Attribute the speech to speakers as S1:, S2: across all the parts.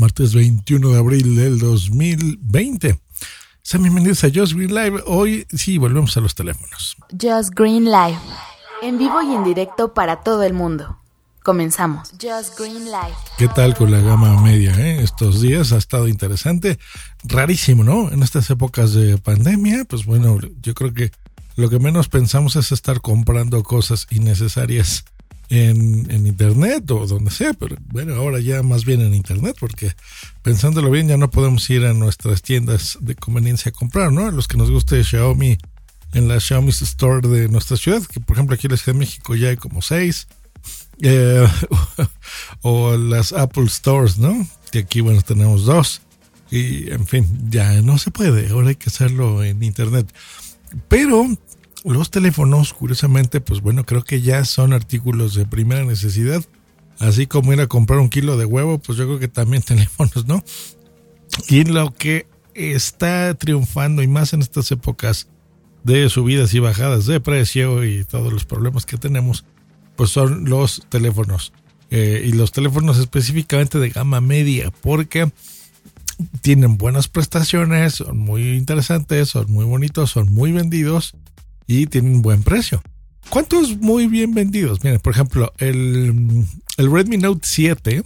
S1: Martes 21 de abril del 2020. Sean bienvenidos a Just Green Live. Hoy sí, volvemos a los teléfonos.
S2: Just Green Live. En vivo y en directo para todo el mundo. Comenzamos. Just Green Live.
S1: ¿Qué tal con la gama media? Eh? Estos días ha estado interesante. Rarísimo, ¿no? En estas épocas de pandemia, pues bueno, yo creo que lo que menos pensamos es estar comprando cosas innecesarias en, en, internet o donde sea, pero bueno, ahora ya más bien en internet, porque pensándolo bien ya no podemos ir a nuestras tiendas de conveniencia a comprar, ¿no? A los que nos guste Xiaomi en la Xiaomi Store de nuestra ciudad, que por ejemplo aquí en la Ciudad de México ya hay como seis, eh, o las Apple Stores, ¿no? Que aquí, bueno, tenemos dos. Y en fin, ya no se puede, ahora hay que hacerlo en internet. Pero los teléfonos, curiosamente, pues bueno, creo que ya son artículos de primera necesidad. Así como ir a comprar un kilo de huevo, pues yo creo que también teléfonos, ¿no? Y lo que está triunfando, y más en estas épocas de subidas y bajadas de precio y todos los problemas que tenemos, pues son los teléfonos. Eh, y los teléfonos específicamente de gama media, porque tienen buenas prestaciones, son muy interesantes, son muy bonitos, son muy vendidos y tienen buen precio. ¿Cuántos muy bien vendidos? Miren, por ejemplo, el, el Redmi Note 7,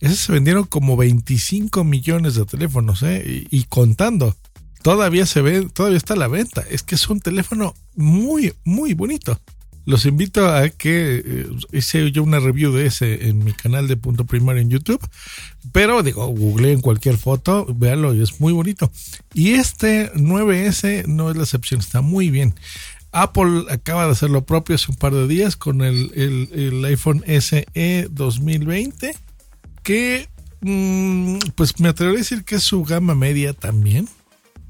S1: ese se vendieron como 25 millones de teléfonos, ¿eh? y, contando. Todavía se ve, todavía está a la venta. Es que es un teléfono muy, muy bonito. Los invito a que eh, hice yo una review de ese en mi canal de Punto Primario en YouTube. Pero digo, google en cualquier foto, véanlo es muy bonito. Y este 9S no es la excepción, está muy bien. Apple acaba de hacer lo propio hace un par de días con el, el, iPhone SE 2020, que mmm, pues me atrevería a decir que es su gama media también,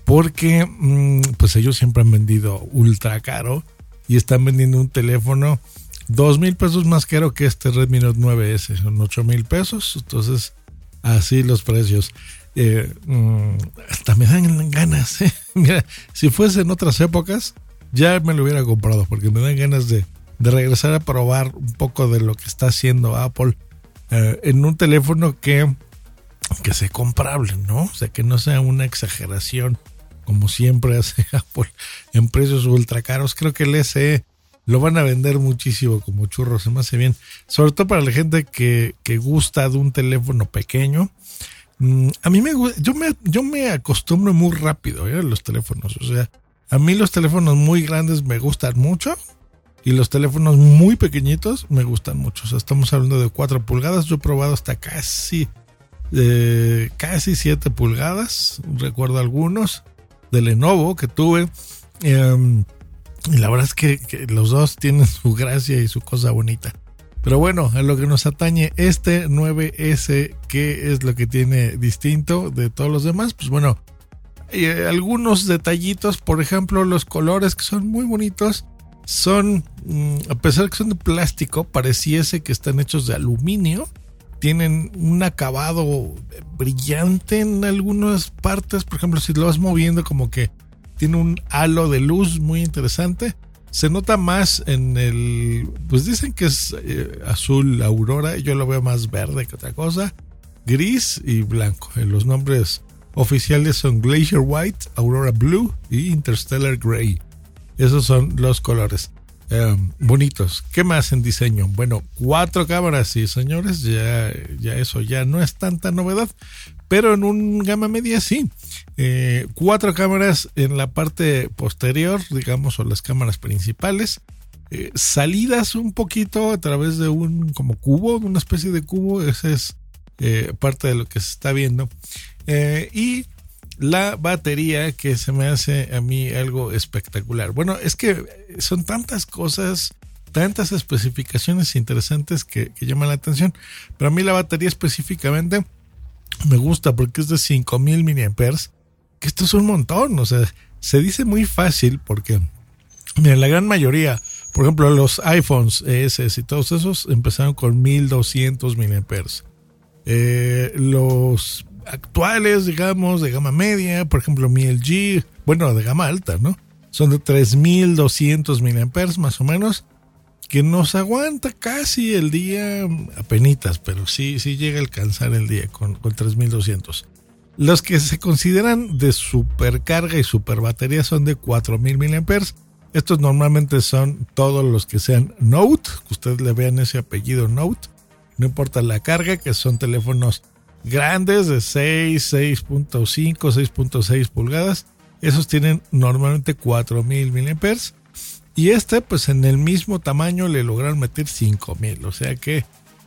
S1: porque mmm, pues ellos siempre han vendido ultra caro y están vendiendo un teléfono dos mil pesos más caro que este Redmi Note 9S, son ocho mil pesos, entonces así los precios. Eh, mmm, hasta me dan ganas, ¿eh? mira, si fuese en otras épocas, ya me lo hubiera comprado porque me dan ganas de, de regresar a probar un poco de lo que está haciendo Apple eh, en un teléfono que, que sea comprable, ¿no? O sea, que no sea una exageración como siempre hace Apple en precios ultra caros. Creo que el SE lo van a vender muchísimo como churros, se me hace bien. Sobre todo para la gente que, que gusta de un teléfono pequeño. Mm, a mí me yo me, yo me acostumbro muy rápido ¿eh? a los teléfonos. O sea, a mí los teléfonos muy grandes me gustan mucho y los teléfonos muy pequeñitos me gustan mucho. O sea, estamos hablando de 4 pulgadas. Yo he probado hasta casi, eh, casi 7 pulgadas. Recuerdo algunos de Lenovo que tuve. Eh, y la verdad es que, que, los dos tienen su gracia y su cosa bonita. Pero bueno, a lo que nos atañe este 9S, ¿qué es lo que tiene distinto de todos los demás? Pues bueno, eh, algunos detallitos, por ejemplo, los colores que son muy bonitos, son, mm, a pesar de que son de plástico, pareciese que están hechos de aluminio. Tienen un acabado brillante en algunas partes, por ejemplo, si lo vas moviendo como que tiene un halo de luz muy interesante. Se nota más en el, pues dicen que es eh, azul aurora, yo lo veo más verde que otra cosa, gris y blanco. En los nombres oficiales son Glacier White, Aurora Blue y Interstellar Gray. Esos son los colores. Eh, bonitos. ¿Qué más en diseño? Bueno, cuatro cámaras, sí, señores, ya, ya eso ya no es tanta novedad, pero en un gama media sí. Eh, cuatro cámaras en la parte posterior, digamos, o las cámaras principales. Eh, salidas un poquito a través de un como cubo, una especie de cubo, esa es eh, parte de lo que se está viendo. Eh, y la batería que se me hace a mí algo espectacular. Bueno, es que son tantas cosas, tantas especificaciones interesantes que, llaman la atención, pero a mí la batería específicamente me gusta porque es de 5000 mAh, que esto es un montón, o sea, se dice muy fácil porque, mira, la gran mayoría, por ejemplo, los iPhones S y todos esos empezaron con 1200 mAh. Eh, los actuales, digamos, de gama media, por ejemplo, mi LG, bueno, de gama alta, ¿no? Son de 3200 mAh más o menos, que nos aguanta casi el día a penitas, pero sí, sí llega a alcanzar el día con, con 3200. Los que se consideran de supercarga y super batería son de 4000 mAh. Estos normalmente son todos los que sean Note, que ustedes le vean ese apellido Note. No importa la carga, que son teléfonos grandes de 6, 6.5, 6.6 pulgadas. Esos tienen normalmente 4000 mAh. Y este, pues en el mismo tamaño le lograron meter 5000. O sea que,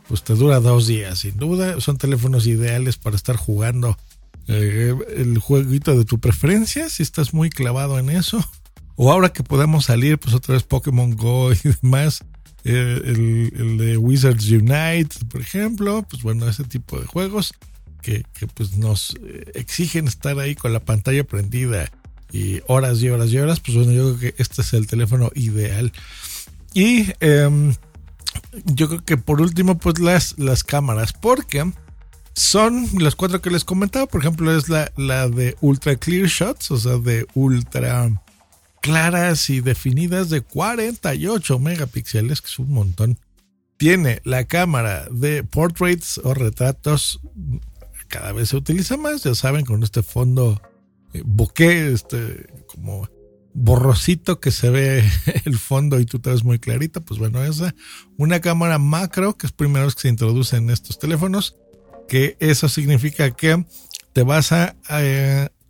S1: pues te dura dos días, sin duda. Son teléfonos ideales para estar jugando eh, el jueguito de tu preferencia, si estás muy clavado en eso. O ahora que podemos salir, pues otra vez Pokémon Go y demás. Eh, el, de Wizards Unite, por ejemplo, pues bueno, ese tipo de juegos que, que, pues nos eh, exigen estar ahí con la pantalla prendida y horas y horas y horas, pues bueno, yo creo que este es el teléfono ideal. Y em, yo creo que por último, pues las, las cámaras, porque son las cuatro que les comentaba. Por ejemplo, es la, la de Ultra Clear Shots, o sea, de ultra claras y definidas de 48 megapíxeles, que es un montón. Tiene la cámara de portraits o retratos, cada vez se utiliza más, ya saben, con este fondo eh, bokeh, este como borrosito que se ve el fondo y tú te ves muy clarito, pues bueno, esa. Una cámara macro, que es primero que se introduce en estos teléfonos que eso significa que te vas a,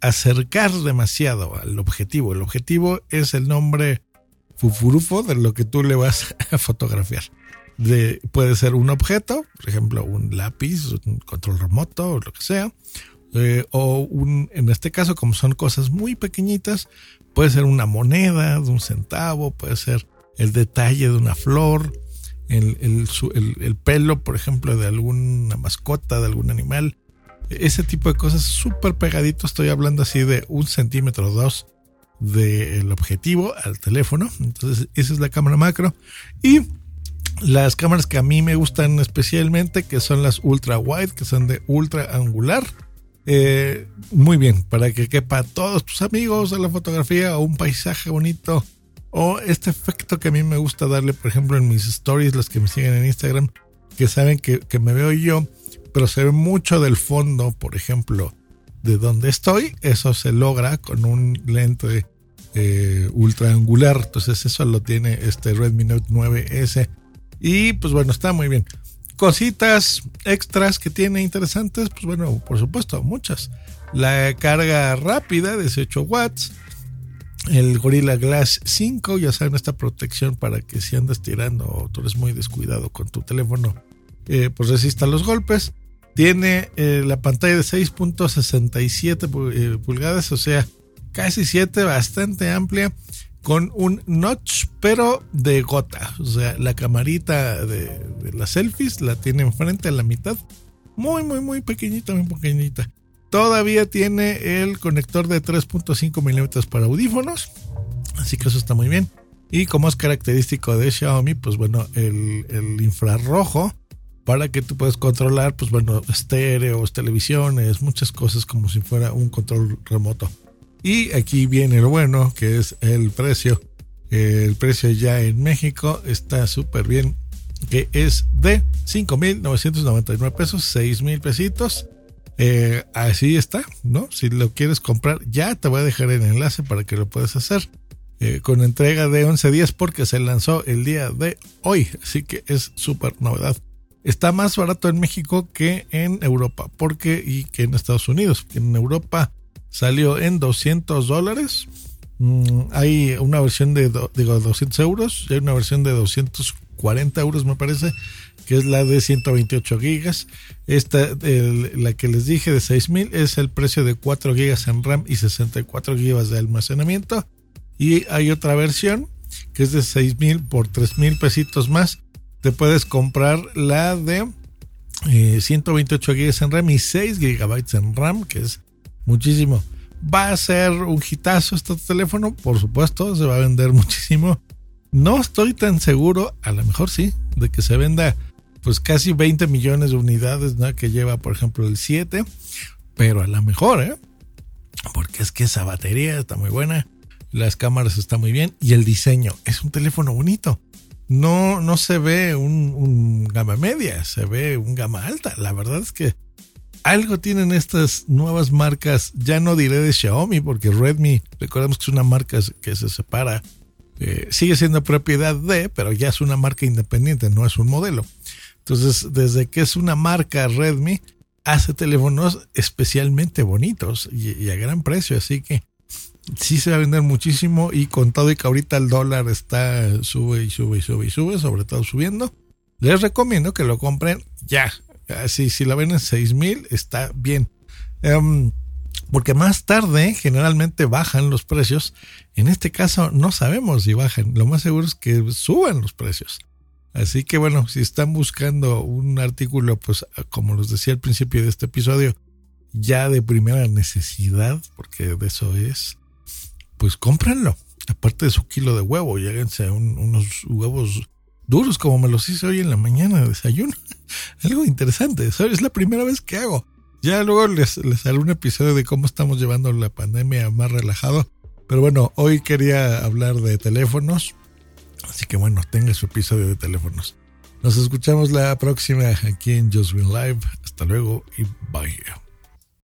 S1: acercar demasiado al objetivo. El objetivo es el nombre fufurufo de lo que tú le vas a fotografiar. De, puede ser un objeto, por ejemplo, un lápiz, un control remoto o lo que sea. Eh, o un, en este caso, como son cosas muy pequeñitas, puede ser una moneda de un centavo, puede ser el detalle de una flor, el, pelo, por ejemplo, de alguna mascota, de algún animal. Ese tipo de cosas súper pegadito. Estoy hablando así de un centímetro o dos del objetivo al teléfono. Entonces, esa es la cámara macro. Y las cámaras que a mí me gustan especialmente, que son las ultra wide, que son de ultra angular. Eh, muy bien, para que quepa todos tus amigos a la fotografía o un paisaje bonito o este efecto que a mí me gusta darle, por ejemplo, en mis stories, los que me siguen en Instagram, que saben que, me veo yo, pero se ve mucho del fondo, por ejemplo, de donde estoy. Eso se logra con un lente eh, ultra angular. Entonces eso lo tiene este Redmi Note 9S. Y pues bueno, está muy bien. Cositas extras que tiene interesantes, pues bueno, por supuesto, muchas. La carga rápida, de 18 watts el Gorilla Glass 5, ya saben, esta protección para que si andas tirando o tú eres muy descuidado con tu teléfono, eh, pues resista los golpes. Tiene eh, la pantalla de 6.67 eh, pulgadas, o sea, casi 7, bastante amplia, con un notch, pero de gota. O sea, la camarita de, las selfies la tiene enfrente a la mitad. Muy, muy, muy pequeñita, muy pequeñita. Todavía tiene el conector de 3.5 milímetros para audífonos. Así que eso está muy bien. Y como es característico de Xiaomi, pues bueno, el, infrarrojo para que tú puedas controlar, pues bueno, estéreos, televisiones, muchas cosas como si fuera un control remoto. Y aquí viene lo bueno, que es el precio. El precio ya en México está súper bien, que es de 5.999 pesos, 6.000 pesitos. Eh, así está, ¿no? Si lo quieres comprar, ya te voy a dejar el enlace para que lo puedas hacer. Eh, con entrega de 11 días porque se lanzó el día de hoy. Así que es súper novedad. Está más barato en México que en Europa porque y que en Estados Unidos. En Europa salió en 200 dólares. Mm, hay una versión de digo, 200 euros hay una versión de 240 euros me parece que es la de 128 gigas. Esta, la que les dije de 6000, es el precio de 4 gigas en RAM y 64 gigas de almacenamiento. Y hay otra versión que es de 6000 por 3000 pesitos más. Te puedes comprar la de 128 GB en RAM y 6 GB en RAM, que es muchísimo. ¿Va a ser un hitazo este teléfono? Por supuesto, se va a vender muchísimo. No estoy tan seguro, a lo mejor sí, de que se venda pues casi 20 millones de unidades ¿no? que lleva, por ejemplo, el 7, pero a lo mejor, ¿eh? Porque es que esa batería está muy buena, las cámaras están muy bien y el diseño es un teléfono bonito. No, no se ve un, gama media, se ve un gama alta. La verdad es que algo tienen estas nuevas marcas, ya no diré de Xiaomi, porque Redmi, recordemos que es una marca que se separa, eh, sigue siendo propiedad de, pero ya es una marca independiente, no es un modelo. Entonces, desde que es una marca Redmi, hace teléfonos especialmente bonitos y, a gran precio, así que sí se va a vender muchísimo y con todo y que ahorita el dólar está sube y sube y sube y sube, sobre todo subiendo, les recomiendo que lo compren ya. Así, si la ven en 6 mil, está bien. Em, porque más tarde generalmente bajan los precios. En este caso no sabemos si bajan. Lo más seguro es que suban los precios. Así que bueno, si están buscando un artículo, pues como les decía al principio de este episodio, ya de primera necesidad, porque de eso es, pues cómprenlo. Aparte de su kilo de huevo, lléguense unos huevos duros como me los hice hoy en la mañana de desayuno. Algo interesante, es la primera vez que hago. Ya luego les, les haré un episodio de cómo estamos llevando la pandemia más relajado. Pero bueno, hoy quería hablar de teléfonos, Así que bueno, tenga su episodio de teléfonos. Nos escuchamos la próxima aquí en Just Win Live. Hasta luego y bye.